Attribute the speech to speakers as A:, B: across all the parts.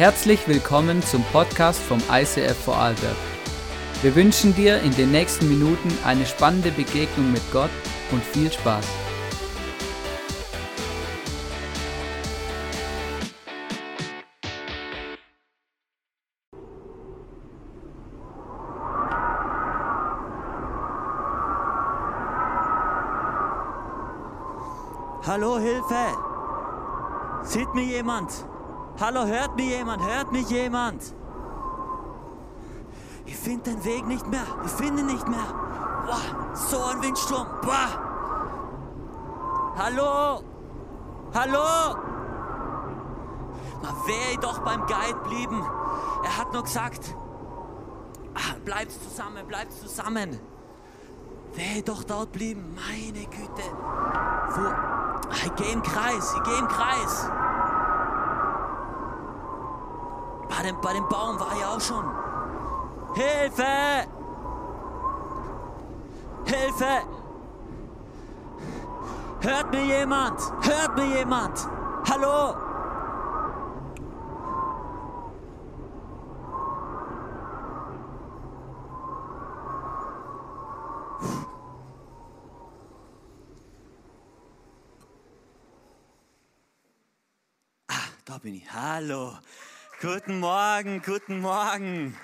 A: Herzlich willkommen zum Podcast vom ICF Vorarlberg. Wir wünschen dir in den nächsten Minuten eine spannende Begegnung mit Gott und viel Spaß.
B: Hallo, Hilfe! Sieht mir jemand? Hallo, hört mich jemand? Hört mich jemand? Ich finde den Weg nicht mehr. Ich finde nicht mehr. Boah, so ein Windsturm. Boah. Hallo? Hallo? Na, wäre doch beim Guide blieben. Er hat nur gesagt, ah, bleibt zusammen, bleibt zusammen. Wäre doch dort blieben. Meine Güte. Wo? Ah, Ich gehe im Kreis, ich gehe im Kreis. Bei dem, bei dem Baum war ich auch schon. Hilfe! Hilfe! Hört mir jemand? Hört mir jemand? Hallo? Ah, da bin ich. Hallo. Guten Morgen, guten Morgen.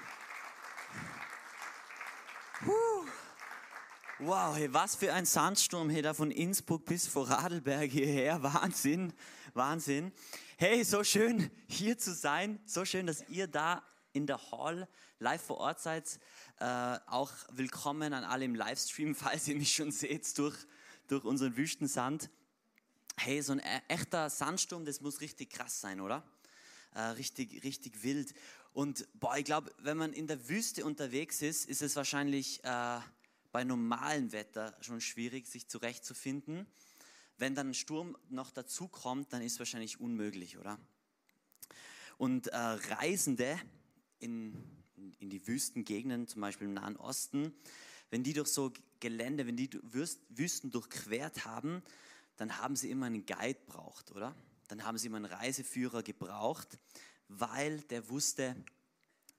B: Wow, hey, was für ein Sandsturm hey, da von Innsbruck bis Vorarlberg hierher. Wahnsinn, Wahnsinn. Hey, so schön hier zu sein. So schön, dass ihr da in der Hall live vor Ort seid. Äh, auch willkommen an alle im Livestream, falls ihr mich schon seht durch, durch unseren Wüstensand. Hey, so ein e- echter Sandsturm, das muss richtig krass sein, oder? Äh, richtig, richtig wild. Und boah, ich glaube, wenn man in der Wüste unterwegs ist, ist es wahrscheinlich äh, bei normalem Wetter schon schwierig, sich zurechtzufinden. Wenn dann ein Sturm noch dazu kommt, dann ist es wahrscheinlich unmöglich, oder? Und äh, Reisende in, in die Wüstengegenden, zum Beispiel im Nahen Osten, wenn die durch so Gelände, wenn die Wüst- Wüsten durchquert haben, dann haben sie immer einen Guide braucht, oder? Dann haben sie immer einen Reiseführer gebraucht, weil der wusste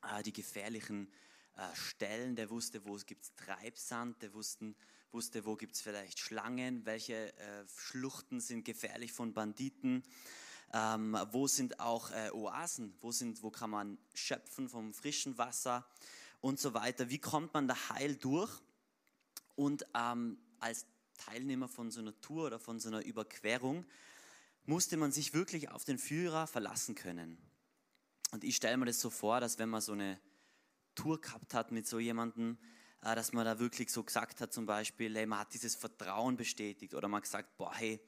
B: äh, die gefährlichen äh, Stellen, der wusste, wo es gibt Treibsand, der wussten, wusste, wo gibt es vielleicht Schlangen, welche äh, Schluchten sind gefährlich von Banditen, ähm, wo sind auch äh, Oasen, wo, sind, wo kann man schöpfen vom frischen Wasser und so weiter. Wie kommt man da heil durch? Und ähm, als Teilnehmer von so einer Tour oder von so einer Überquerung musste man sich wirklich auf den Führer verlassen können. Und ich stelle mir das so vor, dass wenn man so eine Tour gehabt hat mit so jemandem, äh, dass man da wirklich so gesagt hat, zum Beispiel, hey, man hat dieses Vertrauen bestätigt oder man hat gesagt, boah, hey,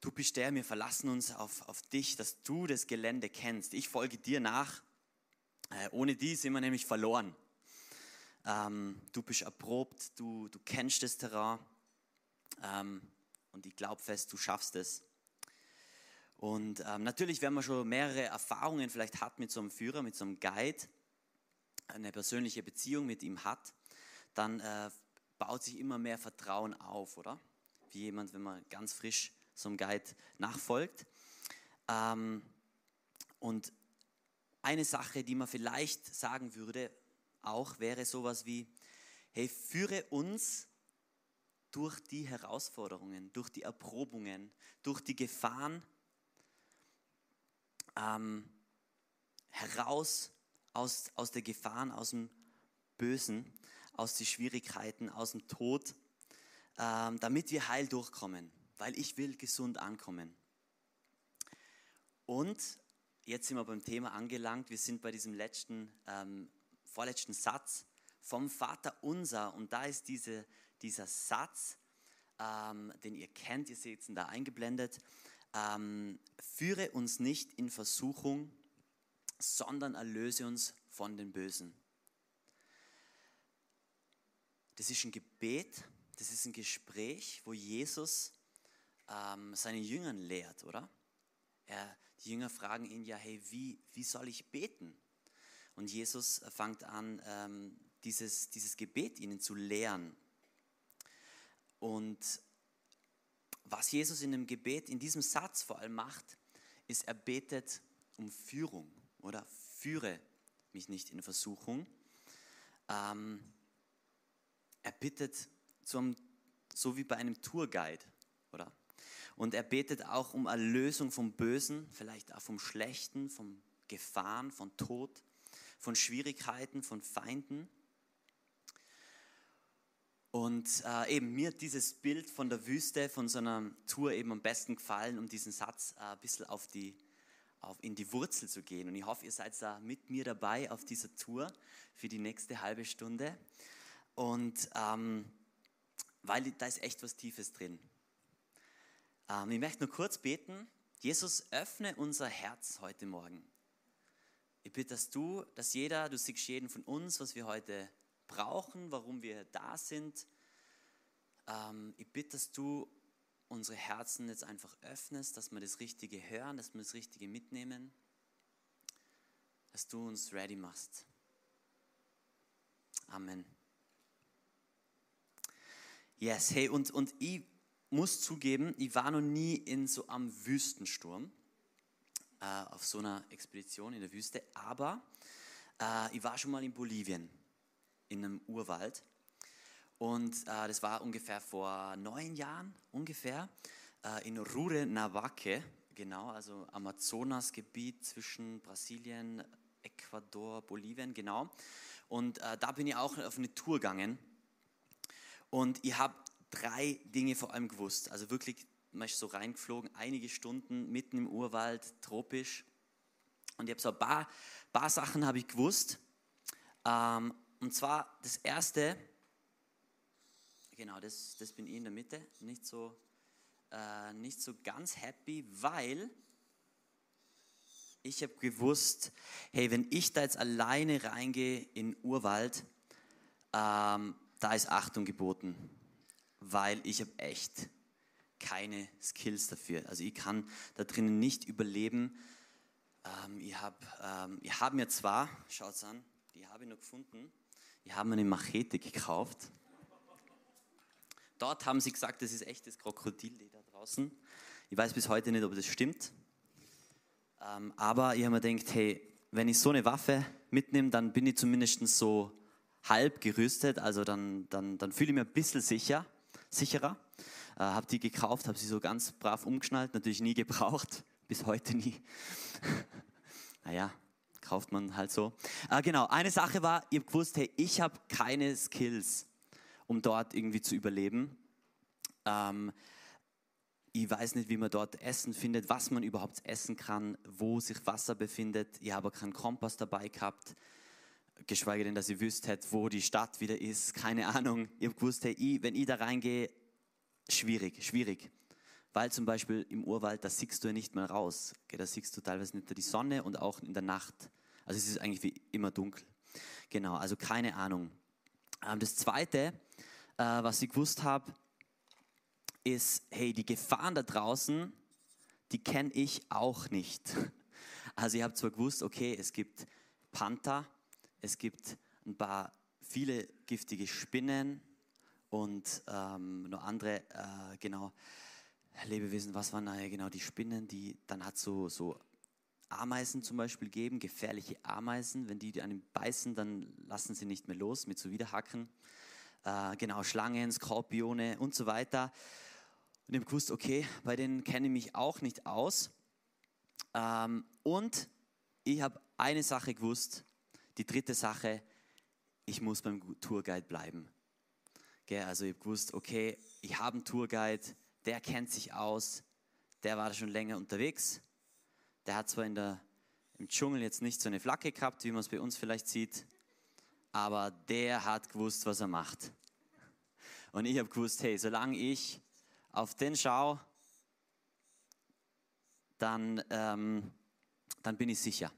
B: du bist der, wir verlassen uns auf, auf dich, dass du das Gelände kennst. Ich folge dir nach. Äh, ohne die sind wir nämlich verloren. Ähm, du bist erprobt, du, du kennst das Terrain ähm, und ich glaube fest, du schaffst es. Und ähm, natürlich, wenn man schon mehrere Erfahrungen vielleicht hat mit so einem Führer, mit so einem Guide, eine persönliche Beziehung mit ihm hat, dann äh, baut sich immer mehr Vertrauen auf, oder? Wie jemand, wenn man ganz frisch so einem Guide nachfolgt. Ähm, und eine Sache, die man vielleicht sagen würde, auch wäre sowas wie, hey, führe uns durch die Herausforderungen, durch die Erprobungen, durch die Gefahren ähm, heraus aus, aus der Gefahren, aus dem Bösen, aus den Schwierigkeiten, aus dem Tod, ähm, damit wir heil durchkommen, weil ich will gesund ankommen. Und jetzt sind wir beim Thema angelangt. Wir sind bei diesem letzten, ähm, vorletzten Satz vom Vater unser. Und da ist diese, dieser Satz, ähm, den ihr kennt, ihr seht ihn da eingeblendet. Ähm, führe uns nicht in Versuchung, sondern erlöse uns von den Bösen. Das ist ein Gebet, das ist ein Gespräch, wo Jesus ähm, seinen Jüngern lehrt, oder? Er, die Jünger fragen ihn ja, hey, wie, wie soll ich beten? Und Jesus fängt an, ähm, dieses, dieses Gebet ihnen zu lehren. Und was Jesus in dem Gebet, in diesem Satz vor allem macht, ist, er betet um Führung, oder? Führe mich nicht in Versuchung. Ähm, er bittet zum, so wie bei einem Tourguide, oder? Und er betet auch um Erlösung vom Bösen, vielleicht auch vom Schlechten, von Gefahren, von Tod, von Schwierigkeiten, von Feinden. Und äh, eben mir hat dieses Bild von der Wüste, von so einer Tour eben am besten gefallen, um diesen Satz äh, ein bisschen auf die, auf, in die Wurzel zu gehen. Und ich hoffe, ihr seid da mit mir dabei auf dieser Tour für die nächste halbe Stunde. Und ähm, weil da ist echt was Tiefes drin. Ähm, ich möchte nur kurz beten. Jesus, öffne unser Herz heute Morgen. Ich bitte, dass du, dass jeder, du siehst jeden von uns, was wir heute brauchen, warum wir da sind. Ähm, ich bitte, dass du unsere Herzen jetzt einfach öffnest, dass wir das Richtige hören, dass wir das Richtige mitnehmen, dass du uns ready machst. Amen. Yes, hey, und, und ich muss zugeben, ich war noch nie in so einem Wüstensturm, äh, auf so einer Expedition in der Wüste, aber äh, ich war schon mal in Bolivien in einem Urwald. Und äh, das war ungefähr vor neun Jahren, ungefähr, äh, in Rure genau, also Amazonasgebiet zwischen Brasilien, Ecuador, Bolivien, genau. Und äh, da bin ich auch auf eine Tour gegangen. Und ich habe drei Dinge vor allem gewusst. Also wirklich, ist so reingeflogen, einige Stunden mitten im Urwald, tropisch. Und ich habe so ein paar, paar Sachen habe ich gewusst. Ähm, und zwar das erste, genau, das, das bin ich in der Mitte, nicht so, äh, nicht so ganz happy, weil ich habe gewusst, hey, wenn ich da jetzt alleine reingehe in Urwald, ähm, da ist Achtung geboten, weil ich habe echt keine Skills dafür. Also ich kann da drinnen nicht überleben. Ähm, ich habe ähm, hab mir zwar, schaut es an, die habe ich noch gefunden, die haben eine Machete gekauft. Dort haben sie gesagt, das ist echtes Krokodilleder draußen. Ich weiß bis heute nicht, ob das stimmt. Ähm, aber ich habe mir gedacht, hey, wenn ich so eine Waffe mitnehme, dann bin ich zumindest so halb gerüstet. Also dann, dann, dann fühle ich mich ein bisschen sicher, sicherer. Äh, habe die gekauft, habe sie so ganz brav umgeschnallt, natürlich nie gebraucht, bis heute nie. naja, kauft man halt so. Äh, genau, eine Sache war, ihr habt gewusst, hey, ich habe keine Skills, um dort irgendwie zu überleben. Ähm, ich weiß nicht, wie man dort Essen findet, was man überhaupt essen kann, wo sich Wasser befindet. Ich habe keinen Kompass dabei gehabt, geschweige denn, dass ich wüsste, wo die Stadt wieder ist. Keine Ahnung. Ich habe gewusst, hey, ich, wenn ich da reingehe, schwierig, schwierig. Weil zum Beispiel im Urwald, da siehst du ja nicht mehr raus. Da siehst du teilweise nicht die Sonne und auch in der Nacht also es ist eigentlich wie immer dunkel. Genau, also keine Ahnung. Ähm, das Zweite, äh, was ich gewusst habe, ist, hey, die Gefahren da draußen, die kenne ich auch nicht. Also ich habe zwar gewusst, okay, es gibt Panther, es gibt ein paar viele giftige Spinnen und ähm, noch andere, äh, genau, Lebewesen, was waren da genau die Spinnen, die dann hat so, so Ameisen zum Beispiel geben, gefährliche Ameisen. Wenn die einen beißen, dann lassen sie nicht mehr los mit so Widerhacken. Äh, genau, Schlangen, Skorpione und so weiter. Und ich habe gewusst, okay, bei denen kenne ich mich auch nicht aus. Ähm, und ich habe eine Sache gewusst, die dritte Sache, ich muss beim Tourguide bleiben. Gell, also ich habe gewusst, okay, ich habe einen Tourguide, der kennt sich aus, der war schon länger unterwegs der hat zwar in der, im Dschungel jetzt nicht so eine Flagge gehabt, wie man es bei uns vielleicht sieht, aber der hat gewusst, was er macht. Und ich habe gewusst, hey, solange ich auf den schaue, dann, ähm, dann bin ich sicher.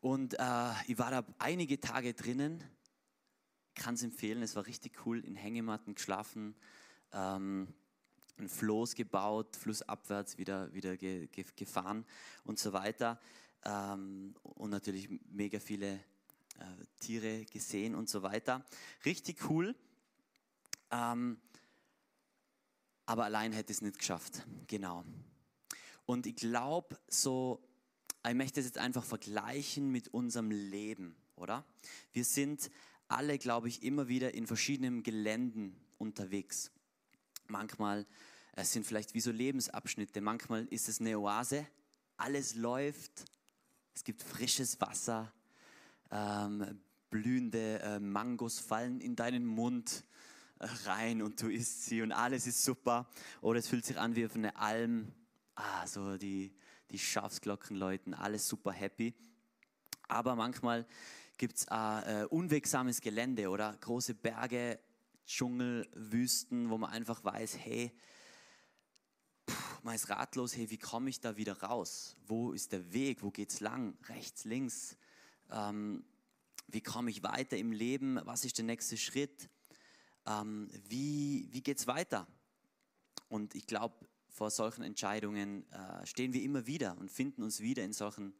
B: Und äh, ich war da einige Tage drinnen, kann es empfehlen, es war richtig cool, in Hängematten geschlafen. Ähm, ein Floß gebaut, flussabwärts wieder, wieder ge, ge, gefahren und so weiter. Ähm, und natürlich mega viele äh, Tiere gesehen und so weiter. Richtig cool. Ähm, aber allein hätte es nicht geschafft. Genau. Und ich glaube, so ich möchte es jetzt einfach vergleichen mit unserem Leben, oder? Wir sind alle, glaube ich, immer wieder in verschiedenen Geländen unterwegs. Manchmal es sind vielleicht wie so Lebensabschnitte, manchmal ist es eine Oase, alles läuft, es gibt frisches Wasser, ähm, blühende äh, Mangos fallen in deinen Mund äh, rein und du isst sie und alles ist super. Oder es fühlt sich an wie auf eine Alm, ah, so die, die Schafsglocken läuten, alles super happy. Aber manchmal gibt es äh, unwegsames Gelände oder große Berge, Dschungel, Wüsten, wo man einfach weiß, hey, man ist ratlos, hey, wie komme ich da wieder raus? Wo ist der Weg? Wo geht's lang? Rechts, links? Ähm, wie komme ich weiter im Leben? Was ist der nächste Schritt? Ähm, wie wie geht es weiter? Und ich glaube, vor solchen Entscheidungen äh, stehen wir immer wieder und finden uns wieder in solchen,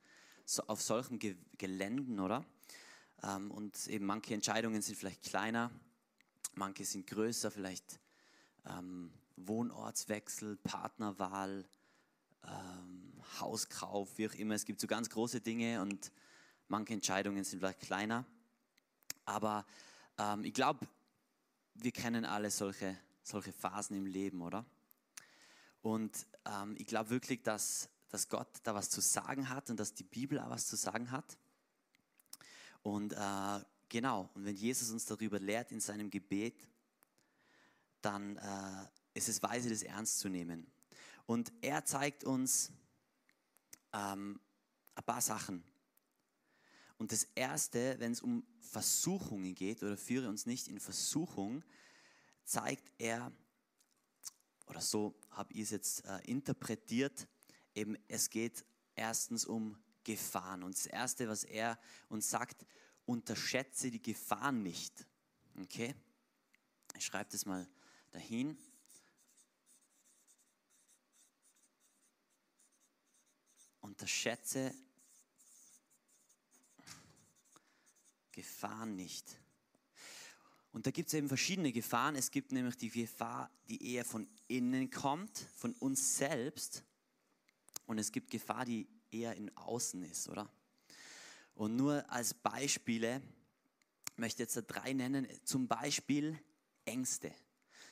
B: so, auf solchen Ge Geländen, oder? Ähm, und eben manche Entscheidungen sind vielleicht kleiner, manche sind größer, vielleicht ähm, Wohnortswechsel, Partnerwahl, ähm, Hauskauf, wie auch immer. Es gibt so ganz große Dinge und manche Entscheidungen sind vielleicht kleiner. Aber ähm, ich glaube, wir kennen alle solche, solche Phasen im Leben, oder? Und ähm, ich glaube wirklich, dass, dass Gott da was zu sagen hat und dass die Bibel auch was zu sagen hat. Und äh, genau, und wenn Jesus uns darüber lehrt in seinem Gebet, dann äh, ist es weise, das ernst zu nehmen. Und er zeigt uns ähm, ein paar Sachen. Und das Erste, wenn es um Versuchungen geht oder führe uns nicht in Versuchung, zeigt er, oder so habe ich es jetzt äh, interpretiert, eben es geht erstens um Gefahren. Und das Erste, was er uns sagt, unterschätze die Gefahren nicht. Okay? Ich schreibe das mal dahin. Unterschätze Gefahren nicht. Und da gibt es eben verschiedene Gefahren. Es gibt nämlich die Gefahr, die eher von innen kommt, von uns selbst. Und es gibt Gefahr, die eher in außen ist, oder? Und nur als Beispiele möchte ich jetzt drei nennen. Zum Beispiel Ängste.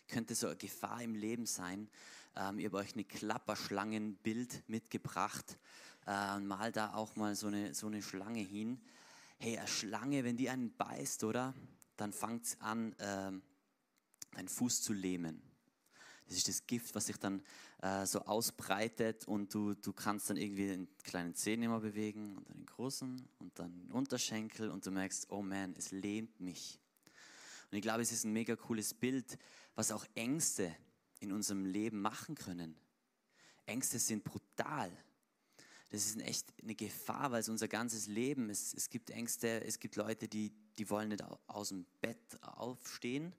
B: Könnte so eine Gefahr im Leben sein. Ähm, ich habe euch eine Klapperschlangenbild mitgebracht. Äh, mal da auch mal so eine, so eine Schlange hin. Hey, eine Schlange, wenn die einen beißt, oder? Dann fängt es an, äh, deinen Fuß zu lähmen. Das ist das Gift, was sich dann äh, so ausbreitet und du, du kannst dann irgendwie den kleinen Zehen immer bewegen und dann den großen und dann den Unterschenkel und du merkst, oh man, es lähmt mich. Und ich glaube, es ist ein mega cooles Bild, was auch Ängste in unserem Leben machen können. Ängste sind brutal. Das ist echt eine Gefahr, weil es unser ganzes Leben, es, es gibt Ängste, es gibt Leute, die, die wollen nicht aus dem Bett aufstehen,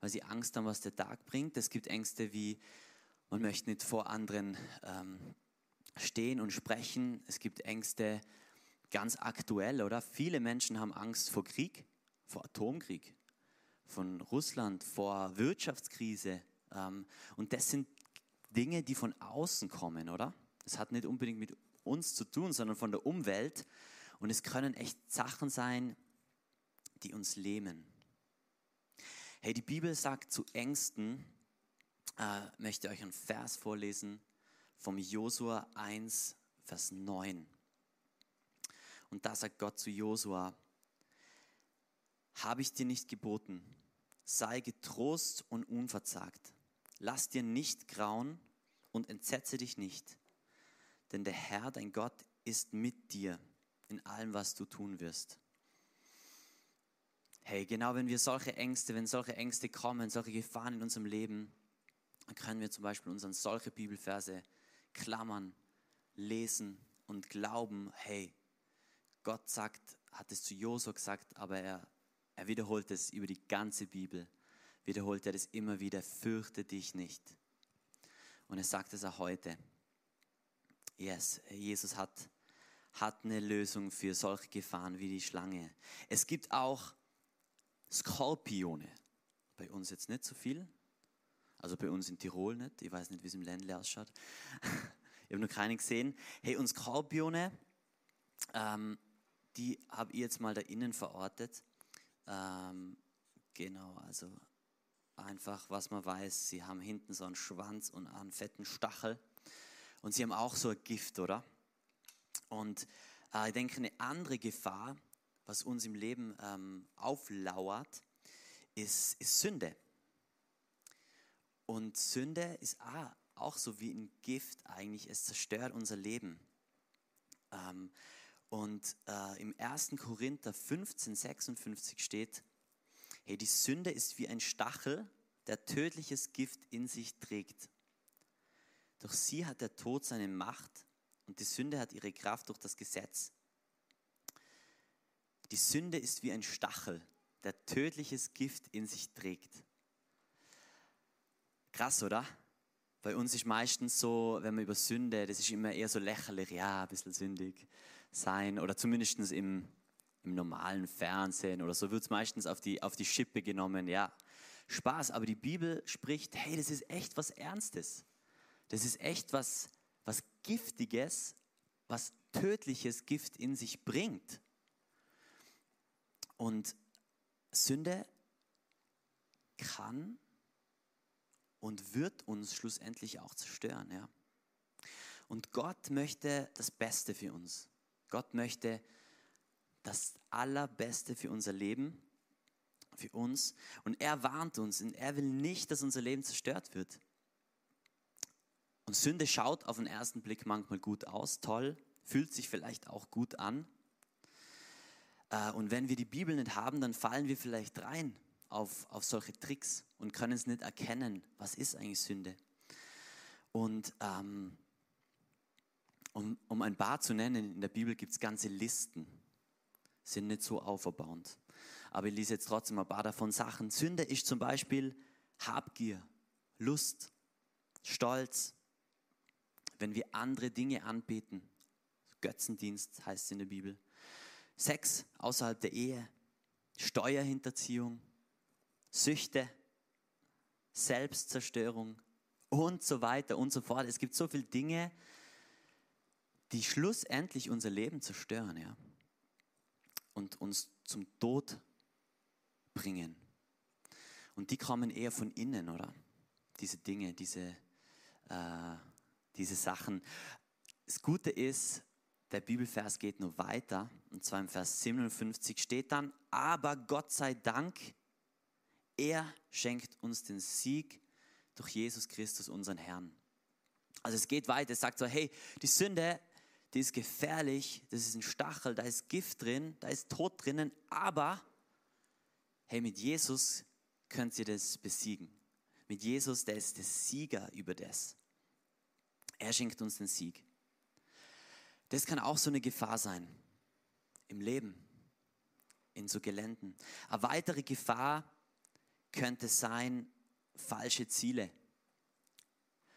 B: weil sie Angst haben, was der Tag bringt. Es gibt Ängste wie, man möchte nicht vor anderen ähm, stehen und sprechen. Es gibt Ängste ganz aktuell, oder? Viele Menschen haben Angst vor Krieg, vor Atomkrieg, von Russland, vor Wirtschaftskrise, ähm, und das sind Dinge, die von außen kommen, oder? Das hat nicht unbedingt mit uns zu tun, sondern von der Umwelt. Und es können echt Sachen sein, die uns lähmen. Hey, die Bibel sagt zu Ängsten, äh, möchte euch einen Vers vorlesen vom Josua 1, Vers 9. Und da sagt Gott zu Josua, habe ich dir nicht geboten, sei getrost und unverzagt. Lass dir nicht grauen und entsetze dich nicht, denn der Herr, dein Gott, ist mit dir in allem, was du tun wirst. Hey, genau wenn wir solche Ängste, wenn solche Ängste kommen, solche Gefahren in unserem Leben, dann können wir zum Beispiel uns an solche Bibelverse klammern, lesen und glauben, hey, Gott sagt, hat es zu Josua gesagt, aber er, er wiederholt es über die ganze Bibel wiederholt er das immer wieder, fürchte dich nicht. Und er sagt es auch heute. Yes, Jesus hat, hat eine Lösung für solche Gefahren wie die Schlange. Es gibt auch Skorpione. Bei uns jetzt nicht so viel. Also bei uns in Tirol nicht. Ich weiß nicht, wie es im Ländle ausschaut. ich habe noch keine gesehen. Hey, und Skorpione, ähm, die habe ich jetzt mal da innen verortet. Ähm, genau, also einfach, was man weiß, sie haben hinten so einen Schwanz und einen fetten Stachel und sie haben auch so ein Gift, oder? Und äh, ich denke, eine andere Gefahr, was uns im Leben ähm, auflauert, ist, ist Sünde. Und Sünde ist auch, auch so wie ein Gift eigentlich, es zerstört unser Leben. Ähm, und äh, im 1. Korinther 15, 56 steht, hey, die Sünde ist wie ein Stachel, der tödliches Gift in sich trägt. Doch sie hat der Tod seine Macht und die Sünde hat ihre Kraft durch das Gesetz. Die Sünde ist wie ein Stachel, der tödliches Gift in sich trägt. Krass, oder? Bei uns ist meistens so, wenn man über Sünde, das ist immer eher so lächerlich, ja, ein bisschen sündig sein oder zumindest im, im normalen Fernsehen oder so wird es meistens auf die, auf die Schippe genommen, ja, Spaß, aber die Bibel spricht, hey, das ist echt was Ernstes. Das ist echt was, was Giftiges, was tödliches Gift in sich bringt. Und Sünde kann und wird uns schlussendlich auch zerstören. Ja. Und Gott möchte das Beste für uns. Gott möchte das Allerbeste für unser Leben, für uns. Und er warnt uns und er will nicht, dass unser Leben zerstört wird. Und Sünde schaut auf den ersten Blick manchmal gut aus, toll, fühlt sich vielleicht auch gut an. Äh, und wenn wir die Bibel nicht haben, dann fallen wir vielleicht rein auf, auf solche Tricks und können es nicht erkennen, was ist eigentlich Sünde. Und ähm, um, um ein paar zu nennen, in der Bibel gibt es ganze Listen, sind nicht so auferbauend. Aber ich lese jetzt trotzdem ein paar davon Sachen. Sünde ist zum Beispiel Habgier, Lust, Stolz, wenn wir andere Dinge anbeten. Götzendienst heißt es in der Bibel. Sex außerhalb der Ehe, Steuerhinterziehung, Süchte, Selbstzerstörung und so weiter und so fort. Es gibt so viele Dinge, die schlussendlich unser Leben zerstören ja? und uns zum Tod bringen. Und die kommen eher von innen, oder? Diese Dinge, diese, äh, diese Sachen. Das Gute ist, der Bibelvers geht nur weiter, und zwar im Vers 57 steht dann, aber Gott sei Dank, er schenkt uns den Sieg durch Jesus Christus, unseren Herrn. Also es geht weiter, es sagt so, hey, die Sünde, die ist gefährlich, das ist ein Stachel, da ist Gift drin, da ist Tod drinnen, aber hey, mit Jesus könnt ihr das besiegen. Mit Jesus, der ist der Sieger über das. Er schenkt uns den Sieg. Das kann auch so eine Gefahr sein im Leben, in so Geländen. Eine weitere Gefahr könnte sein, falsche Ziele.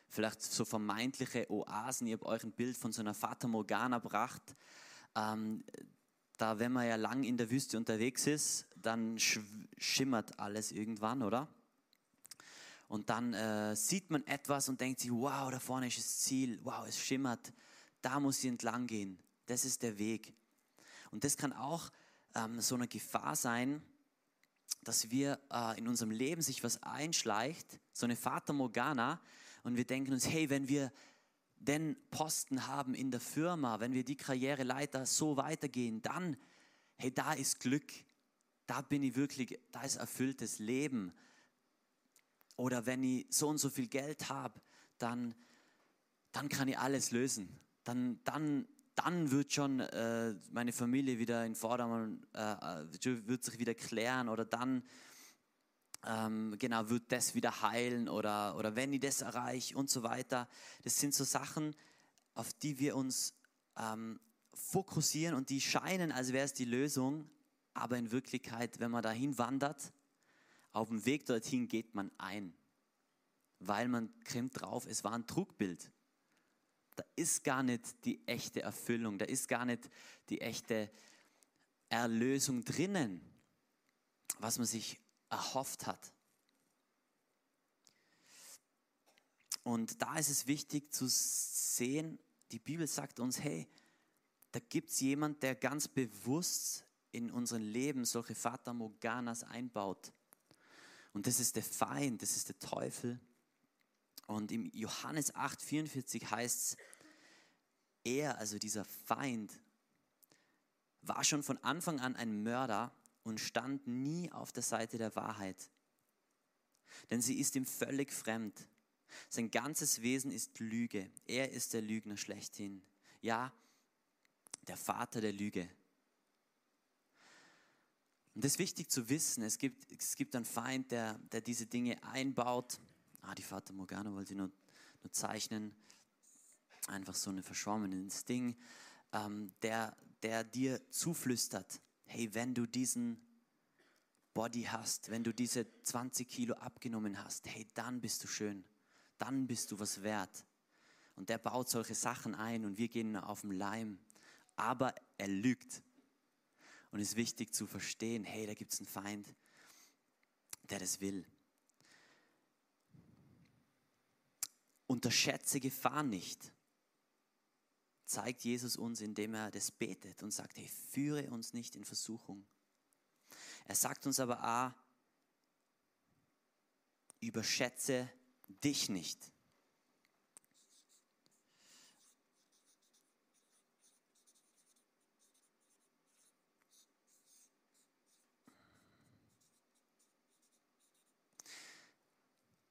B: Vielleicht so vermeintliche Oasen. Ich habe euch ein Bild von so einer Fata Morgana gebracht. Ähm, da, wenn man ja lang in der Wüste unterwegs ist, dann schimmert alles irgendwann, oder? Und dann äh, sieht man etwas und denkt sich, wow, da vorne ist das Ziel, wow, es schimmert, da muss ich entlang gehen, das ist der Weg. Und das kann auch ähm, so eine Gefahr sein, dass wir äh, in unserem Leben sich was einschleicht, so eine Fata Morgana, und wir denken uns, hey, wenn wir den Posten haben in der Firma, wenn wir die Karriereleiter so weitergehen, dann, hey, da ist Glück, da bin ich wirklich, da ist erfülltes Leben. Oder wenn ich so und so viel Geld habe, dann, dann kann ich alles lösen. Dann, dann dann wird schon äh, meine Familie wieder in Vordermann, äh, äh, wird sich wieder klären oder dann ähm, genau wird das wieder heilen oder, oder wenn ich das erreiche und so weiter. Das sind so Sachen, auf die wir uns ähm, fokussieren und die scheinen, als wäre es die Lösung, aber in Wirklichkeit, wenn man dahin wandert, auf dem Weg dorthin geht man ein, weil man krimmt drauf, es war ein Trugbild da ist gar nicht die echte Erfüllung, da ist gar nicht die echte Erlösung drinnen, was man sich erhofft hat. Und da ist es wichtig zu sehen, die Bibel sagt uns, hey, da gibt es jemand, der ganz bewusst in unserem Leben solche Fata Morganas einbaut. Und das ist der Feind, das ist der Teufel. Und im Johannes 8, 44 heißt es, er, also dieser Feind, war schon von Anfang an ein Mörder und stand nie auf der Seite der Wahrheit. Denn sie ist ihm völlig fremd. Sein ganzes Wesen ist Lüge. Er ist der Lügner schlechthin. Ja, der Vater der Lüge. Und das ist wichtig zu wissen. Es gibt, es gibt einen Feind, der, der diese Dinge einbaut. Ah, die Vater Morgana wollte nur, nur zeichnen. Einfach so ein verschwommenes Ding, ähm, der, der dir zuflüstert, hey, wenn du diesen Body hast, wenn du diese 20 Kilo abgenommen hast, hey, dann bist du schön, dann bist du was wert. Und der baut solche Sachen ein und wir gehen auf den Leim. Aber er lügt. Und es ist wichtig zu verstehen, hey, da gibt es einen Feind, der das will. Unterschätze Gefahr nicht zeigt Jesus uns, indem er das betet und sagt, hey, führe uns nicht in Versuchung. Er sagt uns aber auch, überschätze dich nicht.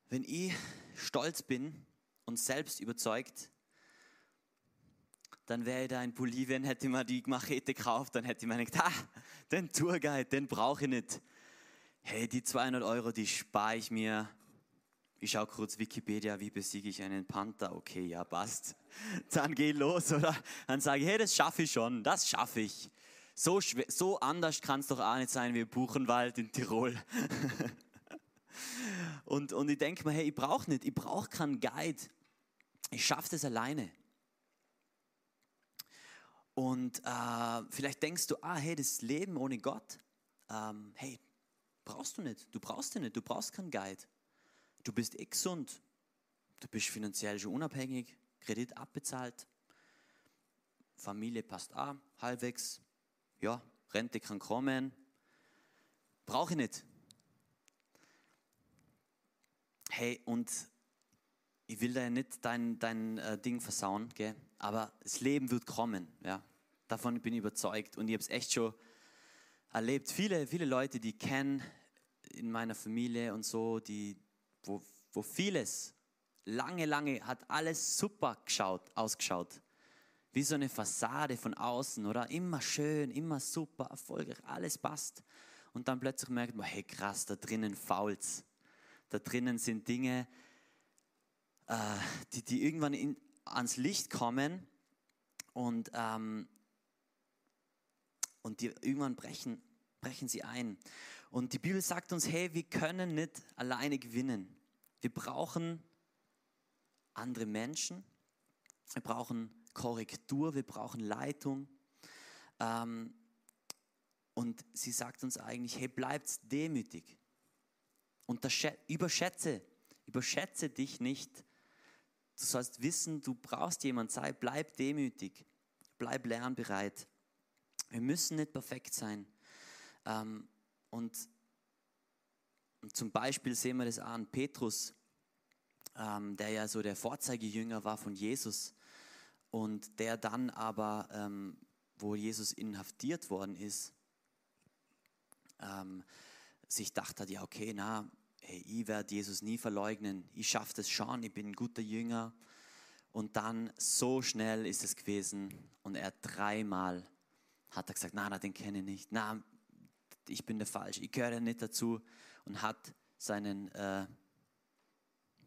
B: Wenn ich stolz bin und selbst überzeugt, dann wäre ich da in Bolivien, hätte ich mir die Machete gekauft, dann hätte ich mir gedacht, ah, den Tourguide, den brauche ich nicht. Hey, die 200 Euro, die spare ich mir. Ich schaue kurz Wikipedia, wie besiege ich einen Panther? Okay, ja, passt. Dann geh los, oder? Dann sage ich, hey, das schaffe ich schon, das schaffe ich. So, so anders kann es doch auch nicht sein wie Buchenwald in Tirol. und, und ich denke mir, hey, ich brauche nicht, ich brauche keinen Guide. Ich schaffe das alleine. Und äh, vielleicht denkst du, ah, hey, das Leben ohne Gott, ähm, hey, brauchst du nicht. Du brauchst ihn nicht. Du brauchst keinen Guide. Du bist eh gesund. Du bist finanziell schon unabhängig, Kredit abbezahlt, Familie passt auch halbwegs. Ja, Rente kann kommen. Brauche ich nicht. Hey, und ich will da nicht dein, dein äh, Ding versauen, gell? aber das Leben wird kommen. Ja? Davon bin ich überzeugt und ich habe es echt schon erlebt. Viele, viele Leute, die kennen in meiner Familie und so, die, wo, wo vieles, lange, lange hat alles super geschaut, ausgeschaut. Wie so eine Fassade von außen, oder? Immer schön, immer super, erfolgreich, alles passt. Und dann plötzlich merkt man, hey krass, da drinnen fault's. Da drinnen sind Dinge, äh, die, die irgendwann in, ans Licht kommen und, ähm, und die irgendwann brechen, brechen sie ein. Und die Bibel sagt uns, hey, wir können nicht alleine gewinnen. Wir brauchen andere Menschen, wir brauchen Korrektur, wir brauchen Leitung. Ähm, und sie sagt uns eigentlich, hey, bleibt demütig. Überschätze, überschätze dich nicht Du sollst wissen, du brauchst jemanden, sei, bleib demütig, bleib lernbereit. Wir müssen nicht perfekt sein. Ähm, und, und zum Beispiel sehen wir das an Petrus, ähm, der ja so der Vorzeigejünger war von Jesus und der dann aber, ähm, wo Jesus inhaftiert worden ist, sich dachte ja okay, na, hey, ich werde Jesus nie verleugnen, ich schaffe das schon, ich bin ein guter Jünger. Und dann so schnell ist es gewesen und er dreimal hat er gesagt, nein, nein, den kenne ich nicht, nein, ich bin der Falsche, ich gehöre nicht dazu. Und hat seinen, äh,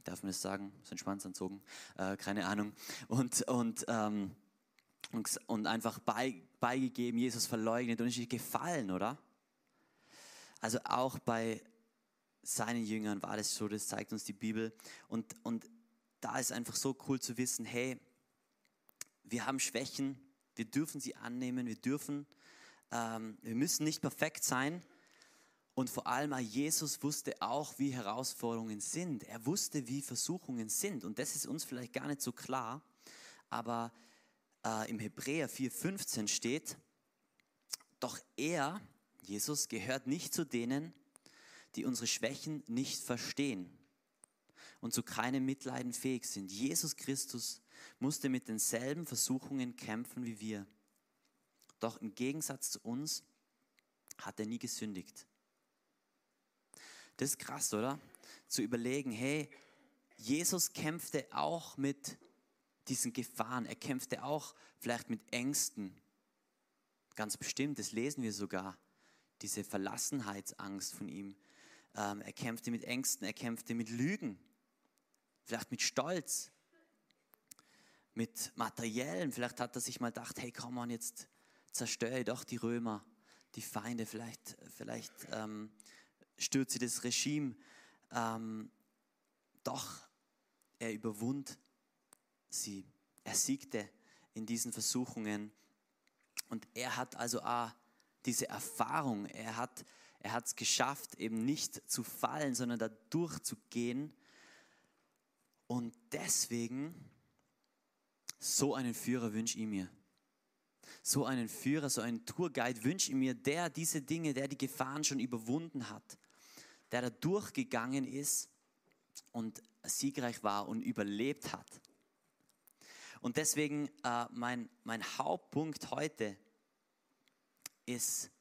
B: darf man das sagen, seinen Schwanz anzogen, äh, keine Ahnung, und, und, ähm, und, und, einfach bei, beigegeben, Jesus verleugnet und ist gefallen, oder? Also auch bei seinen Jüngern war das so, das zeigt uns die Bibel. Und, und da ist einfach so cool zu wissen, hey, wir haben Schwächen, wir dürfen sie annehmen, wir dürfen, ähm, wir müssen nicht perfekt sein. Und vor allem, Jesus wusste auch, wie Herausforderungen sind. Er wusste, wie Versuchungen sind. Und das ist uns vielleicht gar nicht so klar. Aber äh, im Hebräer 4,15 steht, doch er, Jesus, gehört nicht zu denen, die unsere Schwächen nicht verstehen und zu keinem Mitleiden fähig sind. Jesus Christus musste mit denselben Versuchungen kämpfen wie wir. Doch im Gegensatz zu uns hat er nie gesündigt. Das ist krass, oder? Zu überlegen, hey, Jesus kämpfte auch mit diesen Gefahren. Er kämpfte auch vielleicht mit Ängsten. Ganz bestimmt, das lesen wir sogar. Diese Verlassenheitsangst von ihm. Ähm, er kämpfte mit Ängsten, er kämpfte mit Lügen, vielleicht mit Stolz, mit Materiellen. Vielleicht hat er sich mal gedacht, hey, komm on, jetzt zerstöre doch die Römer, die Feinde. Vielleicht, vielleicht ähm, stürze das Regime. Ähm, doch er überwund sie. Er siegte in diesen Versuchungen. Und er hat also auch diese Erfahrung, er hat er hat es geschafft, eben nicht zu fallen, sondern da durchzugehen. Und deswegen, so einen Führer wünsche ich mir. So einen Führer, so einen Tourguide wünsche ich mir, der diese Dinge, der die Gefahren schon überwunden hat, der da durchgegangen ist und siegreich war und überlebt hat. Und deswegen äh, mein, mein Hauptpunkt heute ist,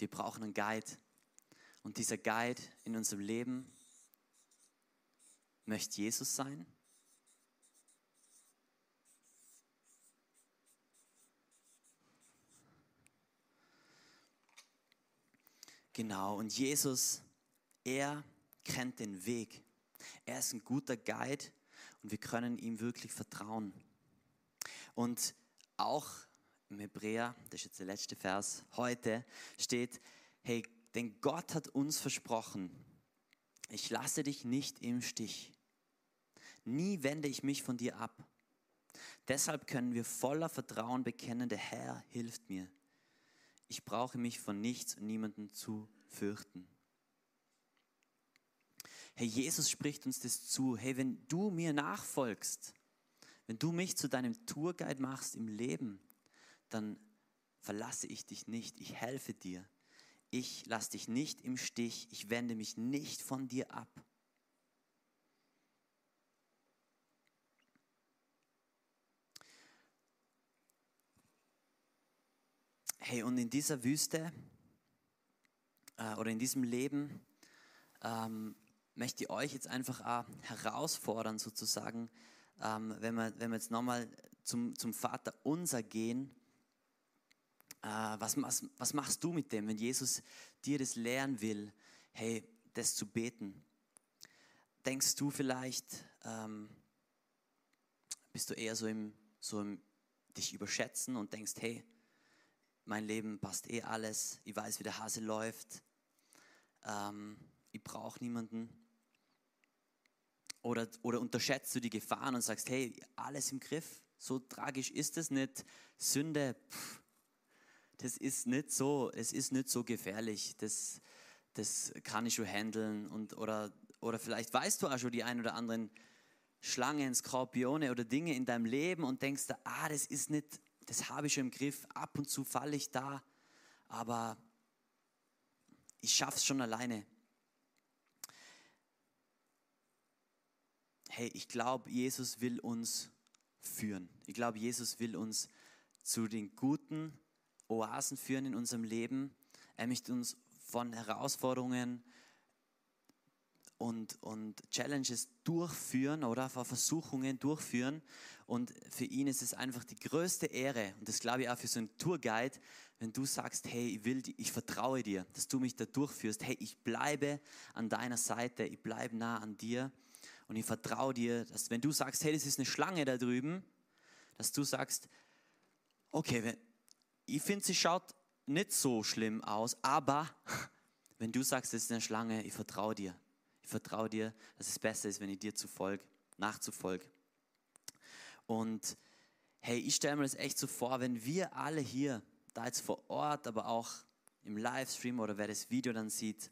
B: wir brauchen einen Guide. Und dieser Guide in unserem Leben möchte Jesus sein. Genau, und Jesus, er kennt den Weg. Er ist ein guter Guide und wir können ihm wirklich vertrauen. Und auch im Hebräer, das ist jetzt der letzte Vers, heute steht, hey, denn Gott hat uns versprochen, ich lasse dich nicht im Stich. Nie wende ich mich von dir ab. Deshalb können wir voller Vertrauen bekennen, der Herr hilft mir. Ich brauche mich von nichts und niemandem zu fürchten. Hey, Jesus spricht uns das zu. Hey, wenn du mir nachfolgst, wenn du mich zu deinem Tourguide machst im Leben, dann verlasse ich dich nicht, ich helfe dir. Ich lasse dich nicht im Stich, ich wende mich nicht von dir ab. Hey, und in dieser Wüste äh, oder in diesem Leben ähm, möchte ich euch jetzt einfach herausfordern, sozusagen, ähm, wenn, wir, wenn wir jetzt nochmal zum, zum Vater unser gehen, äh, was, was, was machst du mit dem, wenn Jesus dir das lehren will, hey, das zu beten? Denkst du vielleicht, ähm, bist du eher so im, so im dich überschätzen und denkst, hey, mein Leben passt eh alles, ich weiß, wie der Hase läuft, ähm, ich brauche niemanden. Oder, oder unterschätzt du die Gefahren und sagst, hey, alles im Griff, so tragisch ist es nicht, Sünde, pff, das ist nicht so, es ist nicht so gefährlich, das, das kann ich schon handeln. Und, oder, oder vielleicht weißt du auch schon die ein oder anderen Schlangen, Skorpione oder Dinge in deinem Leben und denkst, ah, das ist nicht, das habe ich schon im Griff, ab und zu falle ich da, aber ich schaffe es schon alleine. Hey, ich glaube, Jesus will uns führen. Ich glaube, Jesus will uns zu den guten Oasen führen in unserem Leben. Er möchte uns von Herausforderungen und, und Challenges durchführen oder vor Versuchungen durchführen. Und für ihn ist es einfach die größte Ehre, und das glaube ich auch für so einen Tourguide, wenn du sagst, hey, ich, will, ich vertraue dir, dass du mich da durchführst. Hey, ich bleibe an deiner Seite, ich bleibe nah an dir. Und ich vertraue dir, dass wenn du sagst, hey, das ist eine Schlange da drüben, dass du sagst, okay, wenn, ich finde, sie schaut nicht so schlimm aus, aber wenn du sagst, es ist eine Schlange, ich vertraue dir. Ich vertraue dir, dass es besser ist, wenn ich dir zufolge, nachzufolge. Und hey, ich stelle mir das echt so vor, wenn wir alle hier, da jetzt vor Ort, aber auch im Livestream oder wer das Video dann sieht,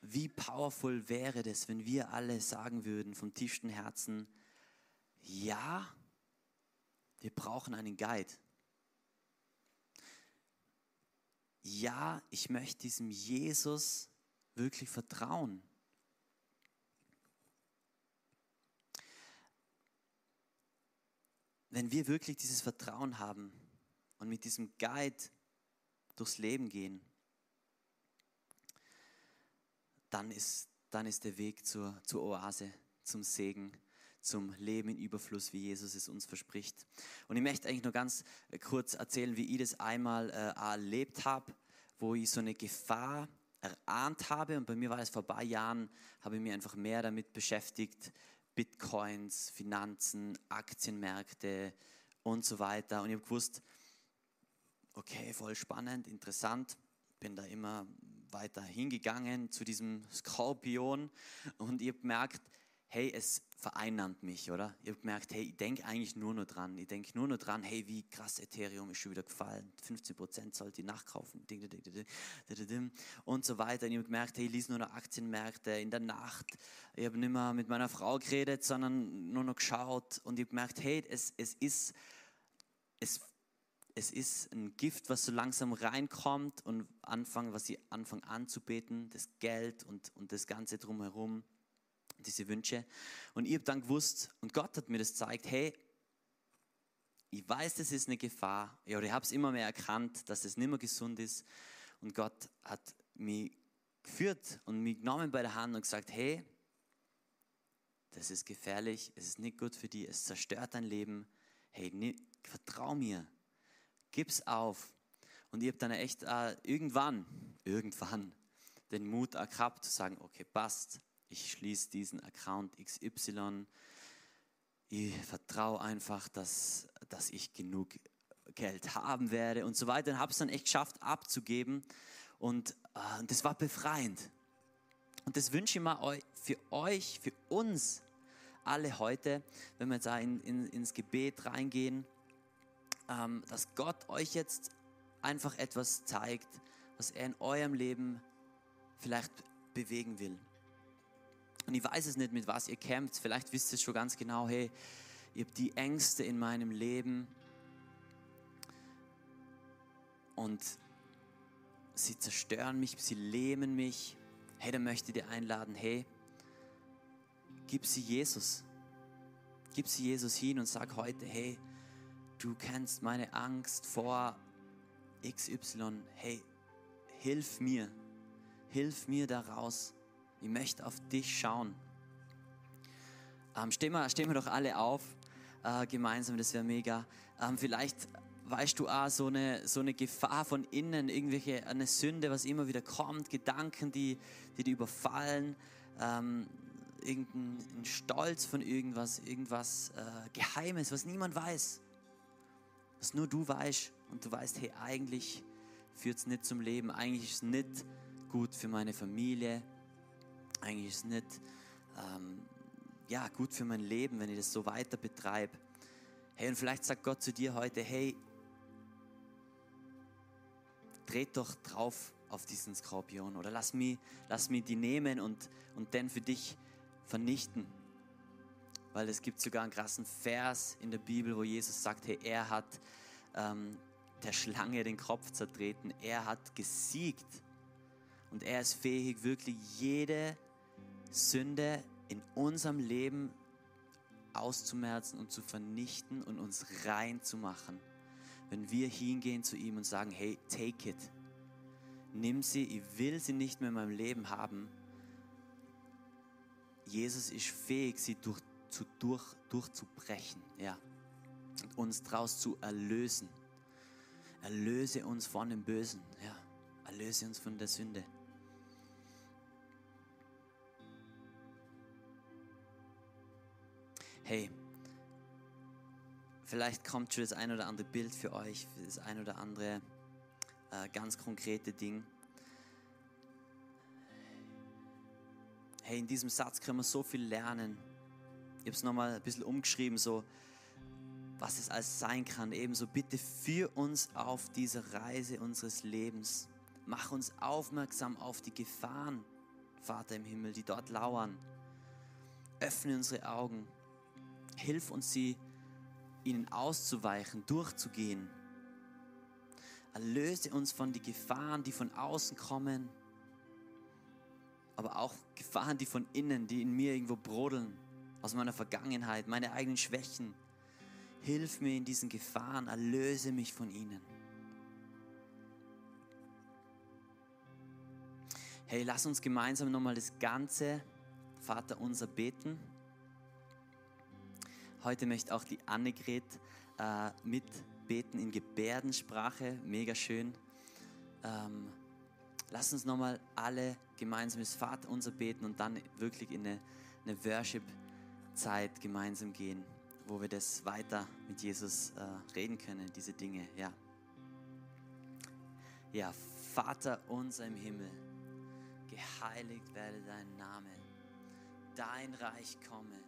B: wie powerful wäre das, wenn wir alle sagen würden vom tiefsten Herzen, ja, Wir brauchen einen Guide. Ja, ich möchte diesem Jesus wirklich vertrauen. Wenn wir wirklich dieses Vertrauen haben und mit diesem Guide durchs Leben gehen, dann ist, dann ist der Weg zur, zur Oase, zum Segen, zum Leben in Überfluss, wie Jesus es uns verspricht. Und ich möchte eigentlich nur ganz kurz erzählen, wie ich das einmal äh, erlebt habe, wo ich so eine Gefahr erahnt habe. Und bei mir war es vor ein paar Jahren, habe ich mich einfach mehr damit beschäftigt, Bitcoins, Finanzen, Aktienmärkte und so weiter. Und ich habe gewusst, okay, voll spannend, interessant. Bin da immer weiter hingegangen zu diesem Skorpion und ihr merkt, hey, es vereinnahmt mich, oder? Ihr habt gemerkt, hey, ich denke eigentlich nur noch dran. Ich denke nur noch dran, hey, wie krass Ethereum ist schon wieder gefallen. 15% sollte ich nachkaufen. Und so weiter. Und ich habe gemerkt, hey, ich lese nur noch Aktienmärkte in der Nacht. Ich habe nicht mehr mit meiner Frau geredet, sondern nur noch geschaut. Und ich habe gemerkt, hey, es, es ist, es, es ist ein Gift, was so langsam reinkommt und anfangen, was ich anfange anzubeten, das Geld und, und das Ganze drumherum diese Wünsche. Und ich habe dann gewusst, und Gott hat mir das gezeigt, hey, ich weiß, das ist eine Gefahr. Ja, ich habe es immer mehr erkannt, dass es nicht mehr gesund ist. Und Gott hat mich geführt und mich genommen bei der Hand und gesagt, hey, das ist gefährlich, es ist nicht gut für dich, es zerstört dein Leben. Hey, nie, vertrau mir, gib's auf. Und ich habe dann echt äh, irgendwann, irgendwann den Mut gehabt zu sagen, okay, passt, ich schließe diesen Account XY. Ich vertraue einfach, dass, dass ich genug Geld haben werde und so weiter. Und habe es dann echt geschafft abzugeben. Und äh, das war befreiend. Und das wünsche ich mir für euch, für uns alle heute, wenn wir jetzt in, in, ins Gebet reingehen, ähm, dass Gott euch jetzt einfach etwas zeigt, was er in eurem Leben vielleicht bewegen will. Und ich weiß es nicht, mit was ihr kämpft. Vielleicht wisst ihr schon ganz genau, hey, ihr habt die Ängste in meinem Leben. Und sie zerstören mich, sie lähmen mich. Hey, dann möchte ich dir einladen, hey, gib sie Jesus. Gib sie Jesus hin und sag heute, hey, du kennst meine Angst vor XY. Hey, hilf mir. Hilf mir daraus. Ich möchte auf dich schauen. Ähm, stehen, wir, stehen wir doch alle auf, äh, gemeinsam, das wäre mega. Ähm, vielleicht weißt du auch so eine, so eine Gefahr von innen, irgendwelche, eine Sünde, was immer wieder kommt, Gedanken, die, die dich überfallen, ähm, irgendein Stolz von irgendwas, irgendwas äh, Geheimes, was niemand weiß, was nur du weißt und du weißt, hey, eigentlich führt es nicht zum Leben, eigentlich ist es nicht gut für meine Familie, eigentlich ist es nicht ähm, ja, gut für mein Leben, wenn ich das so weiter betreibe. Hey, und vielleicht sagt Gott zu dir heute, hey, dreht doch drauf auf diesen Skorpion oder lass mich, lass mich die nehmen und, und den für dich vernichten. Weil es gibt sogar einen krassen Vers in der Bibel, wo Jesus sagt, hey, er hat ähm, der Schlange den Kopf zertreten, er hat gesiegt und er ist fähig, wirklich jede Sünde in unserem Leben auszumerzen und zu vernichten und uns rein zu machen. Wenn wir hingehen zu ihm und sagen, hey, take it, nimm sie, ich will sie nicht mehr in meinem Leben haben. Jesus ist fähig, sie durch, zu, durch, durchzubrechen, ja, und uns daraus zu erlösen. Erlöse uns von dem Bösen, ja, erlöse uns von der Sünde. Hey, vielleicht kommt schon das ein oder andere Bild für euch, für das ein oder andere äh, ganz konkrete Ding. Hey, in diesem Satz können wir so viel lernen. Ich habe es nochmal ein bisschen umgeschrieben, so was es alles sein kann. Ebenso bitte für uns auf dieser Reise unseres Lebens. Mach uns aufmerksam auf die Gefahren, Vater im Himmel, die dort lauern. Öffne unsere Augen Hilf uns, sie ihnen auszuweichen, durchzugehen. Erlöse uns von den Gefahren, die von außen kommen, aber auch Gefahren, die von innen, die in mir irgendwo brodeln, aus meiner Vergangenheit, meine eigenen Schwächen. Hilf mir in diesen Gefahren, erlöse mich von ihnen. Hey, lass uns gemeinsam nochmal das ganze Vater unser beten. Heute möchte auch die Annegret äh, mitbeten in Gebärdensprache, mega schön. Ähm, lass uns nochmal alle gemeinsam das Vater unser beten und dann wirklich in eine, eine Worship-Zeit gemeinsam gehen, wo wir das weiter mit Jesus äh, reden können, diese Dinge. Ja. ja, Vater unser im Himmel geheiligt werde dein Name, dein Reich komme,